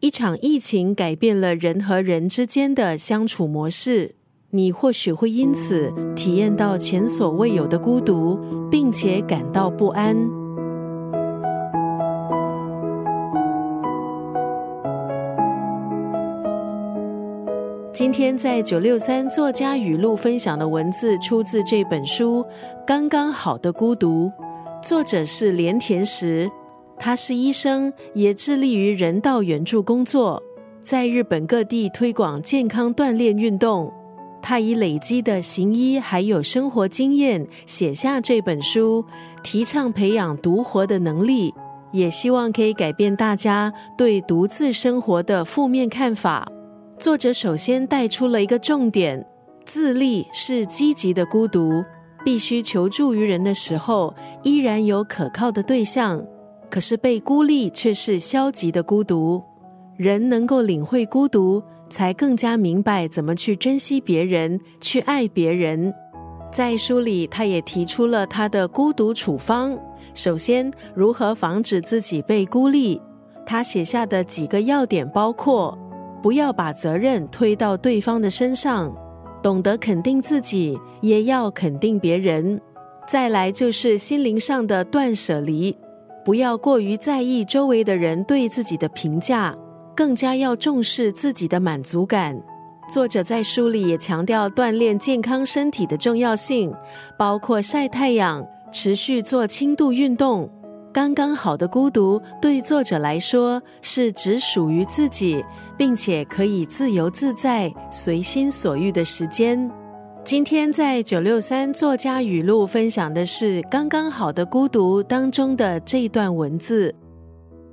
一场疫情改变了人和人之间的相处模式，你或许会因此体验到前所未有的孤独，并且感到不安。今天在九六三作家语录分享的文字出自这本书《刚刚好的孤独》，作者是连田石。他是医生，也致力于人道援助工作，在日本各地推广健康锻炼运动。他以累积的行医还有生活经验，写下这本书，提倡培养独活的能力，也希望可以改变大家对独自生活的负面看法。作者首先带出了一个重点：自立是积极的孤独，必须求助于人的时候，依然有可靠的对象。可是被孤立却是消极的孤独。人能够领会孤独，才更加明白怎么去珍惜别人，去爱别人。在书里，他也提出了他的孤独处方。首先，如何防止自己被孤立？他写下的几个要点包括：不要把责任推到对方的身上，懂得肯定自己，也要肯定别人。再来就是心灵上的断舍离。不要过于在意周围的人对自己的评价，更加要重视自己的满足感。作者在书里也强调锻炼健康身体的重要性，包括晒太阳、持续做轻度运动。刚刚好的孤独，对作者来说是只属于自己，并且可以自由自在、随心所欲的时间。今天在九六三作家语录分享的是《刚刚好的孤独》当中的这一段文字：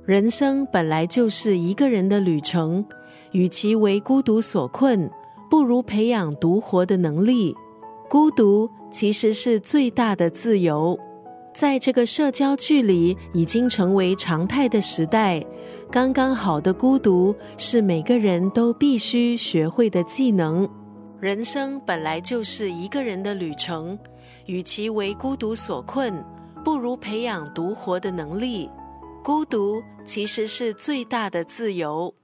人生本来就是一个人的旅程，与其为孤独所困，不如培养独活的能力。孤独其实是最大的自由。在这个社交距离已经成为常态的时代，刚刚好的孤独是每个人都必须学会的技能。人生本来就是一个人的旅程，与其为孤独所困，不如培养独活的能力。孤独其实是最大的自由。